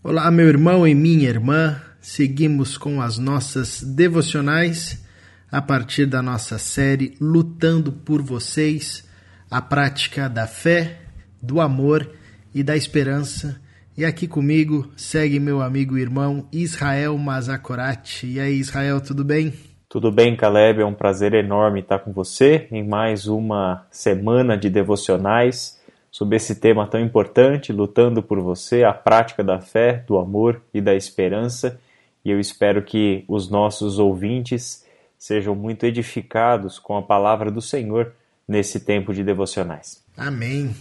Olá, meu irmão e minha irmã. Seguimos com as nossas devocionais a partir da nossa série Lutando por Vocês, a prática da fé, do amor e da esperança. E aqui comigo segue meu amigo e irmão Israel Mazakorati. E aí, Israel, tudo bem? Tudo bem, Caleb? É um prazer enorme estar com você em mais uma semana de devocionais sobre esse tema tão importante, lutando por você, a prática da fé, do amor e da esperança. E eu espero que os nossos ouvintes sejam muito edificados com a palavra do Senhor nesse tempo de devocionais. Amém.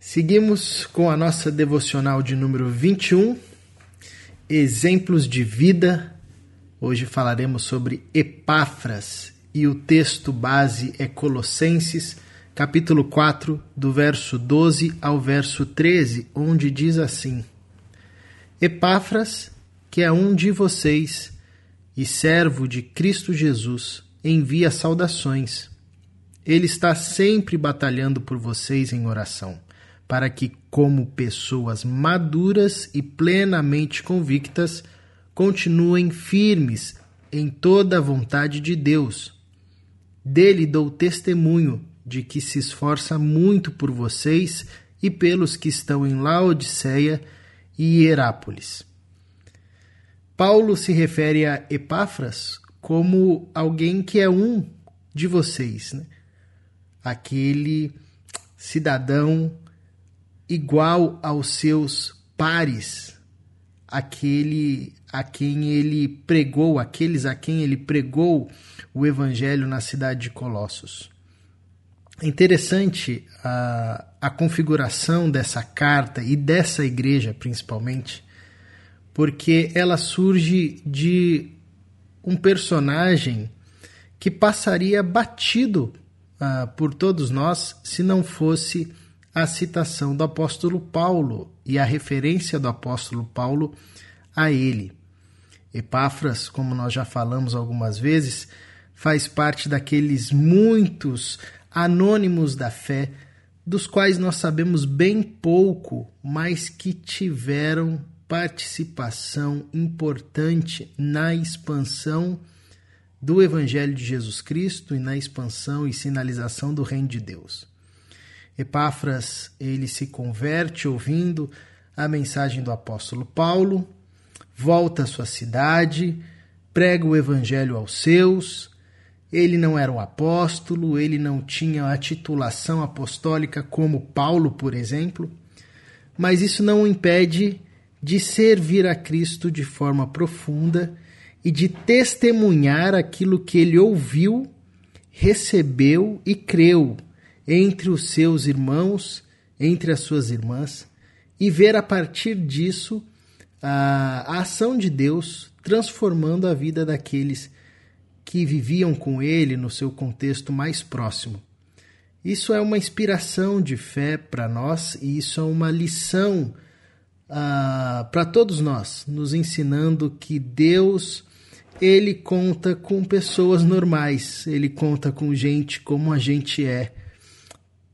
Seguimos com a nossa devocional de número 21, Exemplos de Vida. Hoje falaremos sobre Epáfras e o texto base é Colossenses capítulo 4, do verso 12 ao verso 13, onde diz assim: Epáfras, que é um de vocês e servo de Cristo Jesus, envia saudações. Ele está sempre batalhando por vocês em oração, para que, como pessoas maduras e plenamente convictas, continuem firmes em toda a vontade de Deus. Dele dou testemunho de que se esforça muito por vocês e pelos que estão em Laodiceia e Hierápolis. Paulo se refere a Epáfras como alguém que é um de vocês, né? aquele cidadão igual aos seus pares, aquele a quem ele pregou, aqueles a quem ele pregou o evangelho na cidade de Colossos. É interessante a, a configuração dessa carta e dessa igreja, principalmente, porque ela surge de um personagem que passaria batido uh, por todos nós se não fosse a citação do apóstolo Paulo e a referência do apóstolo Paulo a ele. Epáfras, como nós já falamos algumas vezes, faz parte daqueles muitos anônimos da fé, dos quais nós sabemos bem pouco, mas que tiveram participação importante na expansão do Evangelho de Jesus Cristo e na expansão e sinalização do Reino de Deus. Epáfras, ele se converte ouvindo a mensagem do apóstolo Paulo, volta à sua cidade, prega o evangelho aos seus, ele não era um apóstolo, ele não tinha a titulação apostólica como Paulo, por exemplo, mas isso não o impede de servir a Cristo de forma profunda e de testemunhar aquilo que ele ouviu, recebeu e creu entre os seus irmãos, entre as suas irmãs, e ver a partir disso a, ação de Deus transformando a vida daqueles que viviam com ele no seu contexto mais próximo. Isso é uma inspiração de fé para nós e isso é uma lição uh, para todos nós, nos ensinando que Deus ele conta com pessoas normais, ele conta com gente como a gente é,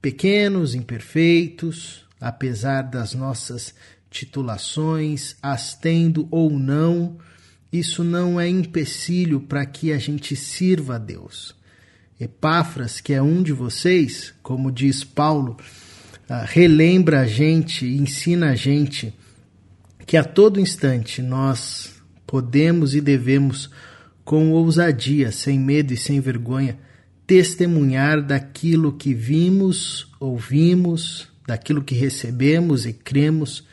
pequenos, imperfeitos, apesar das nossas titulações, as tendo ou não isso não é empecilho para que a gente sirva a Deus. Epáfras, que é um de vocês, como diz Paulo, ah, relembra a gente, ensina a gente que a todo instante nós podemos e devemos, com ousadia, sem medo e sem vergonha, testemunhar daquilo que vimos, ouvimos, daquilo que recebemos e cremos,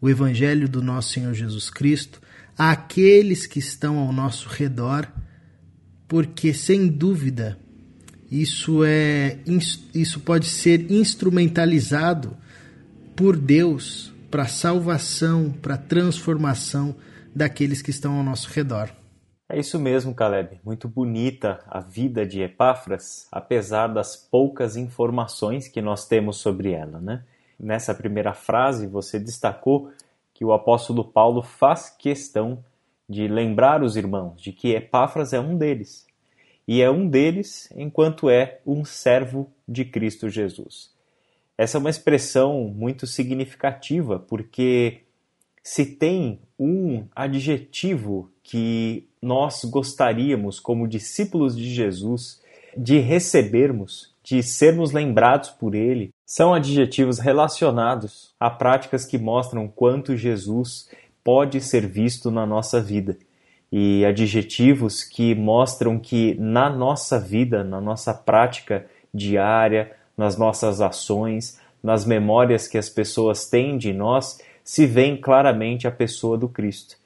o Evangelho do nosso Senhor Jesus Cristo, àqueles que estão ao nosso redor, porque sem dúvida isso é isso pode ser instrumentalizado por Deus para salvação, para transformação daqueles que estão ao nosso redor. É isso mesmo, Caleb. Muito bonita a vida de Epáfras, apesar das poucas informações que nós temos sobre ela, né? Nessa primeira frase, você destacou que o apóstolo Paulo faz questão de lembrar os irmãos de que Epáfras é um deles. E é um deles enquanto é um servo de Cristo Jesus. Essa é uma expressão muito significativa, porque se tem um adjetivo que nós gostaríamos, como discípulos de Jesus, de recebermos, de sermos lembrados por Ele, são adjetivos relacionados a práticas que mostram quanto Jesus pode ser visto na nossa vida. E adjetivos que mostram que na nossa vida, na nossa prática diária, nas nossas ações, nas memórias que as pessoas têm de nós, se vê claramente a pessoa do Cristo.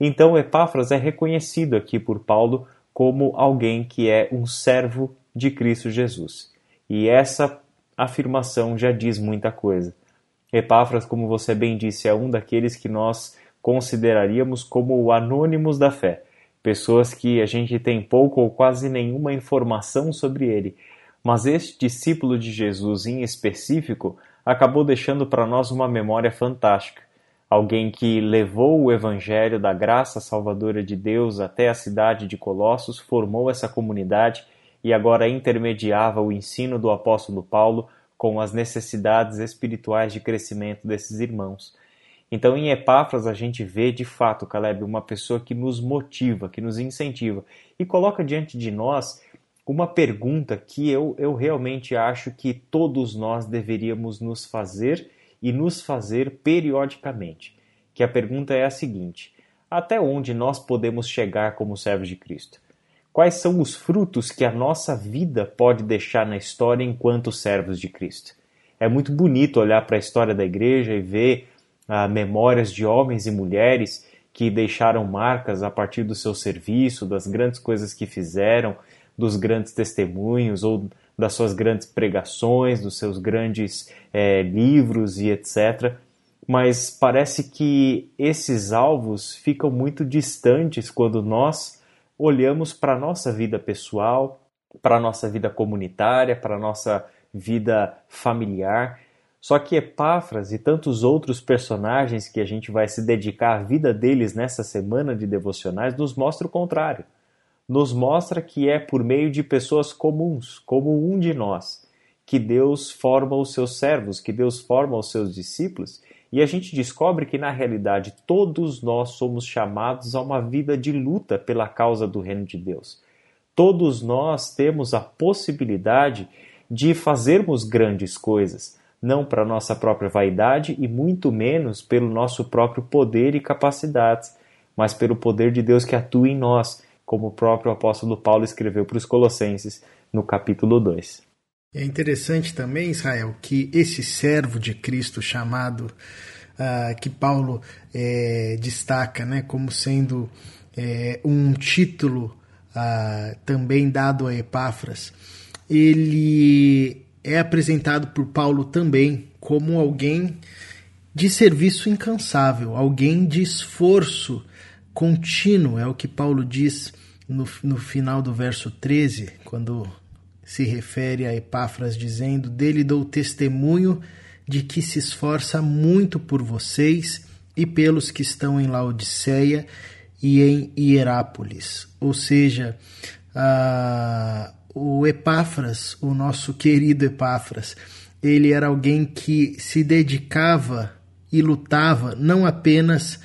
Então, Epáfras é reconhecido aqui por Paulo como alguém que é um servo de Cristo Jesus. E essa afirmação já diz muita coisa. Epáfras, como você bem disse, é um daqueles que nós consideraríamos como o anônimos da fé, pessoas que a gente tem pouco ou quase nenhuma informação sobre ele. Mas este discípulo de Jesus em específico acabou deixando para nós uma memória fantástica alguém que levou o evangelho da graça salvadora de Deus até a cidade de Colossos, formou essa comunidade e agora intermediava o ensino do apóstolo Paulo com as necessidades espirituais de crescimento desses irmãos. Então, em Epáfras, a gente vê de fato, Caleb, uma pessoa que nos motiva, que nos incentiva e coloca diante de nós uma pergunta que eu, eu realmente acho que todos nós deveríamos nos fazer e nos fazer periodicamente. Que a pergunta é a seguinte: até onde nós podemos chegar como servos de Cristo? Quais são os frutos que a nossa vida pode deixar na história enquanto servos de Cristo? É muito bonito olhar para a história da igreja e ver ah, memórias de homens e mulheres que deixaram marcas a partir do seu serviço, das grandes coisas que fizeram, dos grandes testemunhos ou das suas grandes pregações, dos seus grandes é, livros e etc. Mas parece que esses alvos ficam muito distantes quando nós olhamos para a nossa vida pessoal, para a nossa vida comunitária, para a nossa vida familiar. Só que Epáfras e tantos outros personagens que a gente vai se dedicar à vida deles nessa semana de devocionais nos mostra o contrário nos mostra que é por meio de pessoas comuns, como um de nós, que Deus forma os seus servos, que Deus forma os seus discípulos, e a gente descobre que na realidade todos nós somos chamados a uma vida de luta pela causa do reino de Deus. Todos nós temos a possibilidade de fazermos grandes coisas, não para nossa própria vaidade e muito menos pelo nosso próprio poder e capacidades, mas pelo poder de Deus que atua em nós como o próprio apóstolo Paulo escreveu para os Colossenses no capítulo 2. É interessante também, Israel, que esse servo de Cristo chamado, uh, que Paulo é, destaca né, como sendo é, um título uh, também dado a Epáfras, ele é apresentado por Paulo também como alguém de serviço incansável, alguém de esforço contínuo, é o que Paulo diz no, no final do verso 13, quando se refere a Epáfras dizendo: Dele dou testemunho de que se esforça muito por vocês e pelos que estão em Laodiceia e em Hierápolis. Ou seja, o Epáfras, o nosso querido Epáfras, ele era alguém que se dedicava e lutava não apenas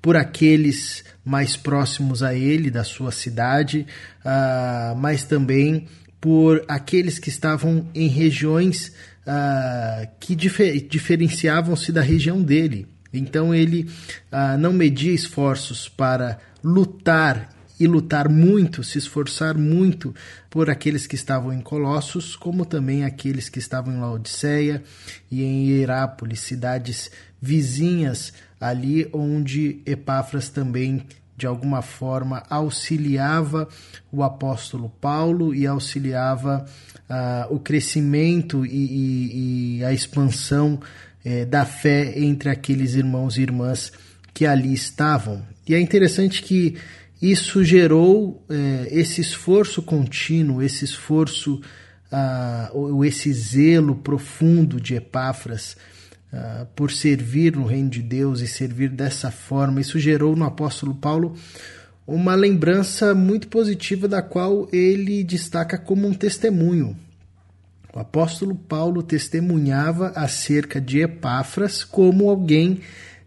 por aqueles mais próximos a ele, da sua cidade, uh, mas também por aqueles que estavam em regiões uh, que difer diferenciavam-se da região dele. Então ele uh, não media esforços para lutar e lutar muito, se esforçar muito por aqueles que estavam em Colossos, como também aqueles que estavam em Laodiceia e em Hierápolis, cidades vizinhas ali onde Epáfras também de alguma forma auxiliava o apóstolo Paulo e auxiliava uh, o crescimento e, e, e a expansão eh, da fé entre aqueles irmãos e irmãs que ali estavam. E é interessante que isso gerou eh, esse esforço contínuo, esse esforço, uh, esse zelo profundo de Epáfras uh, por servir no reino de Deus e servir dessa forma. Isso gerou no apóstolo Paulo uma lembrança muito positiva da qual ele destaca como um testemunho. O apóstolo Paulo testemunhava acerca de Epáfras como alguém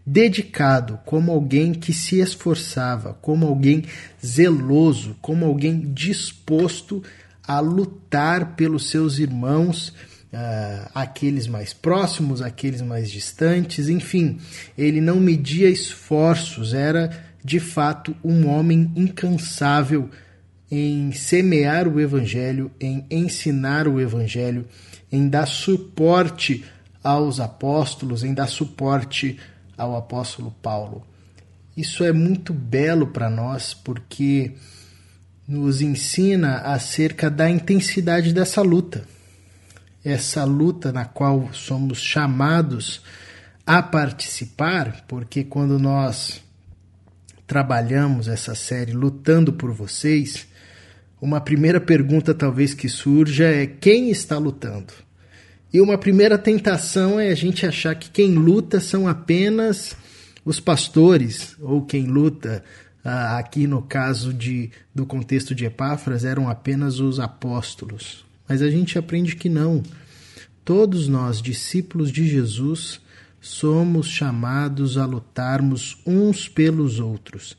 dedicado, como alguém que se esforçava, como alguém zeloso, como alguém disposto a lutar pelos seus irmãos, uh, aqueles mais próximos, aqueles mais distantes, enfim, ele não media esforços, era de fato um homem incansável em semear o evangelho, em ensinar o evangelho, em dar suporte aos apóstolos, em dar suporte ao apóstolo Paulo. Isso é muito belo para nós porque nos ensina acerca da intensidade dessa luta. Essa luta na qual somos chamados a participar, porque quando nós trabalhamos essa série lutando por vocês, uma primeira pergunta talvez que surja é quem está lutando? E uma primeira tentação é a gente achar que quem luta são apenas os pastores, ou quem luta, ah, aqui no caso de, do contexto de Epáfras, eram apenas os apóstolos. Mas a gente aprende que não. Todos nós, discípulos de Jesus, somos chamados a lutarmos uns pelos outros.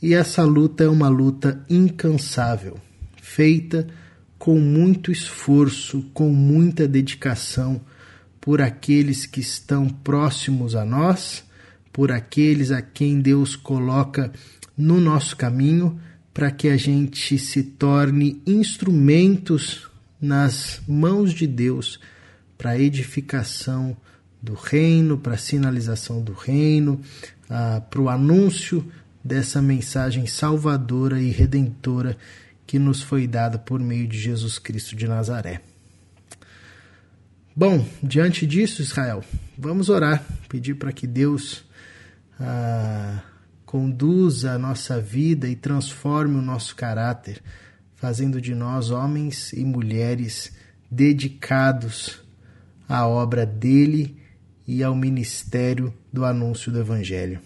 E essa luta é uma luta incansável, feita com muito esforço, com muita dedicação por aqueles que estão próximos a nós, por aqueles a quem Deus coloca no nosso caminho, para que a gente se torne instrumentos nas mãos de Deus para edificação do reino, para sinalização do reino, ah, para o anúncio dessa mensagem salvadora e redentora que nos foi dada por meio de Jesus Cristo de Nazaré. Bom, diante disso, Israel, vamos orar, pedir para que Deus ah, conduza a nossa vida e transforme o nosso caráter, fazendo de nós homens e mulheres dedicados à obra dele e ao ministério do anúncio do Evangelho.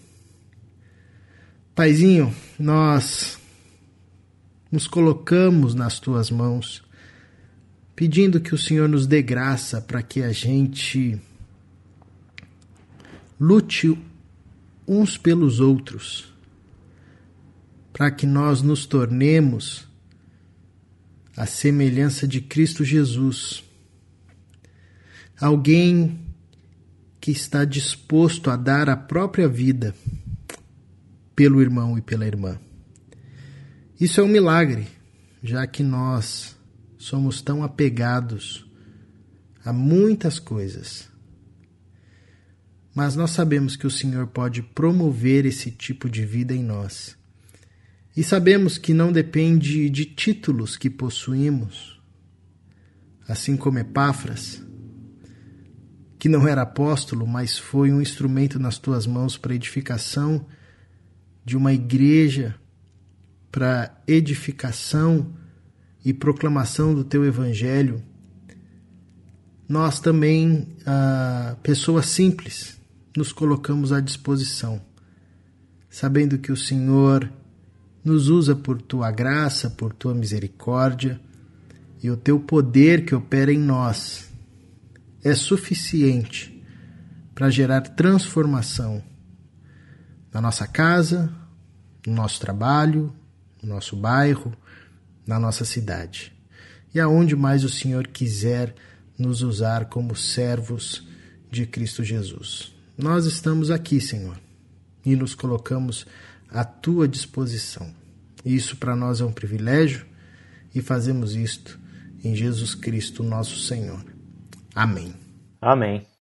Paizinho, nós nos colocamos nas tuas mãos, pedindo que o Senhor nos dê graça para que a gente lute uns pelos outros, para que nós nos tornemos a semelhança de Cristo Jesus. Alguém que está disposto a dar a própria vida pelo irmão e pela irmã. Isso é um milagre, já que nós somos tão apegados a muitas coisas. Mas nós sabemos que o Senhor pode promover esse tipo de vida em nós. E sabemos que não depende de títulos que possuímos, assim como Epáfras, que não era apóstolo, mas foi um instrumento nas tuas mãos para edificação de uma igreja para edificação e proclamação do teu evangelho, nós também, ah, pessoas simples, nos colocamos à disposição, sabendo que o Senhor nos usa por tua graça, por tua misericórdia e o teu poder que opera em nós é suficiente para gerar transformação na nossa casa, no nosso trabalho, no nosso bairro, na nossa cidade. E aonde mais o Senhor quiser nos usar como servos de Cristo Jesus. Nós estamos aqui, Senhor, e nos colocamos à tua disposição. Isso para nós é um privilégio e fazemos isto em Jesus Cristo, nosso Senhor. Amém. Amém.